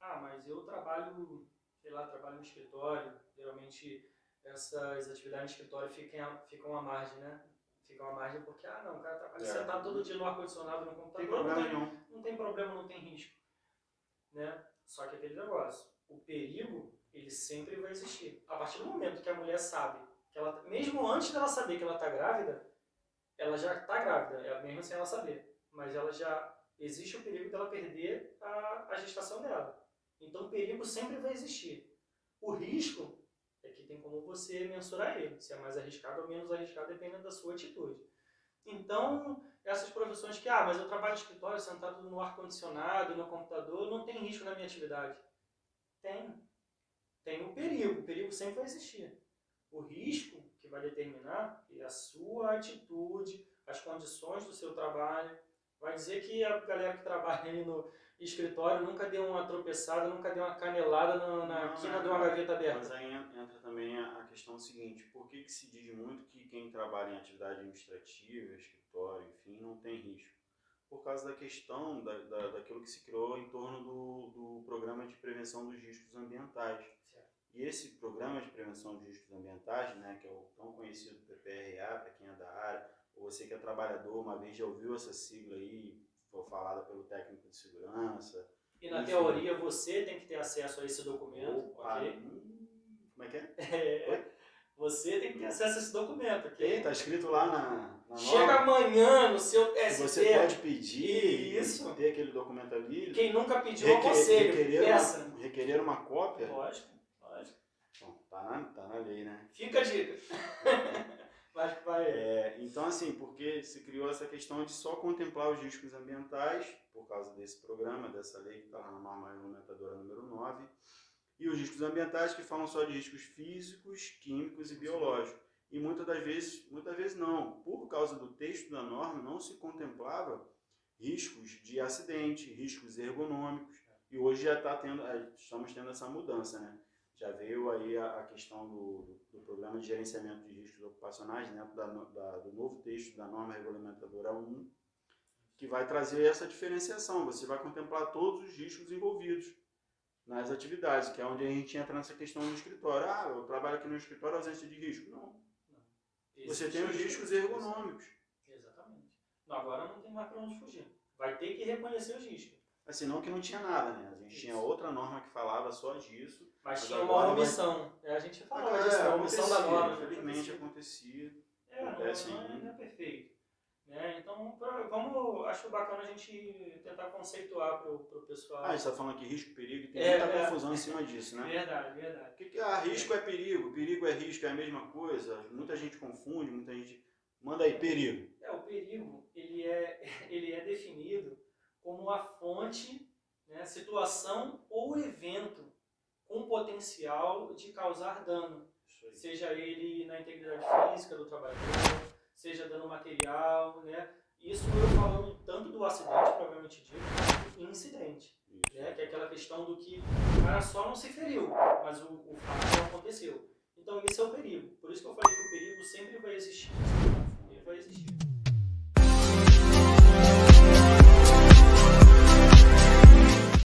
Ah, mas eu trabalho, sei lá, trabalho no escritório, geralmente essas atividades no escritório ficam, ficam à margem, né? Ficam à margem porque, ah, não, o cara trabalha É. sentado todo dia no ar-condicionado, no Não computador, tem problema não, tem, nenhum. não tem problema, não tem risco. Né? Só que aquele negócio, o perigo, ele sempre vai existir. A partir do momento que a mulher sabe, que ela, mesmo antes dela saber que ela está grávida, ela já está grávida, ela- mesmo sem ela saber. Mas ela já, existe o perigo dela perder a, a gestação dela. Então o perigo sempre vai existir. O risco é que tem como você mensurar ele, se é mais arriscado ou menos arriscado, dependendo da sua atitude. Então, essas profissões que, ah, mas eu trabalho no escritório sentado no ar-condicionado, no computador, não tem risco na minha atividade. Tem. Tem o perigo, o perigo sempre vai existir. O risco que vai determinar é a sua atitude, as condições do seu trabalho. Vai dizer que a galera que trabalha ali no escritório nunca deu uma tropeçada, nunca deu uma canelada na, na Não, quina é, de uma gaveta Mas aberta. aí en- entra também a questão seguinte, por que, que se diz muito que quem trabalha em atividade administrativa, escritório, enfim, não tem risco? Por causa da questão da, da, daquilo que se criou em torno do, do programa de prevenção dos riscos ambientais. Certo. E esse programa de prevenção de riscos ambientais, né, que é o tão conhecido PPRA, para quem é você que é trabalhador, uma vez já ouviu essa sigla aí, foi falada pelo técnico de segurança. E na Enfim. teoria você tem que ter acesso a esse documento, Opa, ok? hum, como é que é? É, você tem que ter acesso a esse documento, ok? Tem, tá escrito lá na, na Chega norma. amanhã no seu que ST. Você pode pedir, Isso. ter aquele documento ali, Quem nunca pediu, requer- aconselho. requerer, Peça. uma, requerer uma cópia. Lógico, lógico. Bom, tá na, tá na lei, né? Fica a dica. Vai, vai. É, então, assim, porque se criou essa questão de só contemplar os riscos ambientais, por causa desse programa, dessa lei que está na norma regulamentadora número 9, e os riscos ambientais que falam só de riscos físicos, químicos e biológicos. E muitas das vezes, muitas vezes não. Por causa do texto da norma, não se contemplava riscos de acidente, riscos ergonômicos. E hoje já tá tendo, eh, estamos tendo essa mudança, né? Já veio aí a, a questão do, do, programa de gerenciamento de riscos ocupacionais dentro da, no- da- do novo texto da norma regulamentadora 1, que vai trazer essa diferenciação. Você vai contemplar todos os riscos envolvidos nas atividades, que é onde a gente entra nessa questão do escritório. Ah, eu trabalho aqui no escritório, ausência de risco. Não. Você Existe tem os riscos ergonômicos. Exatamente. Não, agora não tem mais para onde fugir. Vai ter que reconhecer os riscos. Assim, não que não tinha nada, né? A gente tinha Isso. outra norma que falava só disso. Mas Mas tinha uma vai- omissão. É, a gente falava É, disso, a omissão da norma. Infelizmente acontecia. É, acontece não, é, ainda. não é perfeito. Né? Então, vamos, acho bacana a gente tentar conceituar pro, pro pessoal. Ah, a gente está falando aqui risco, perigo, e tem É, muita é. confusão em cima disso, né? Verdade, verdade. O que, que ah, risco é perigo? Perigo é risco, é a mesma coisa? Muita gente confunde, muita gente. Manda aí. É, o perigo, ele é, ele é definido como a fonte, né, situação ou evento com potencial de causar dano. Seja ele na integridade física do trabalhador, seja dano material, né? Isso eu falando tanto do acidente, provavelmente dito, quanto do incidente, Isso. né? Que é aquela questão do que o cara só não se feriu, mas o, o fato não aconteceu. Então esse é o perigo. Por isso que eu falei que o perigo sempre vai existir.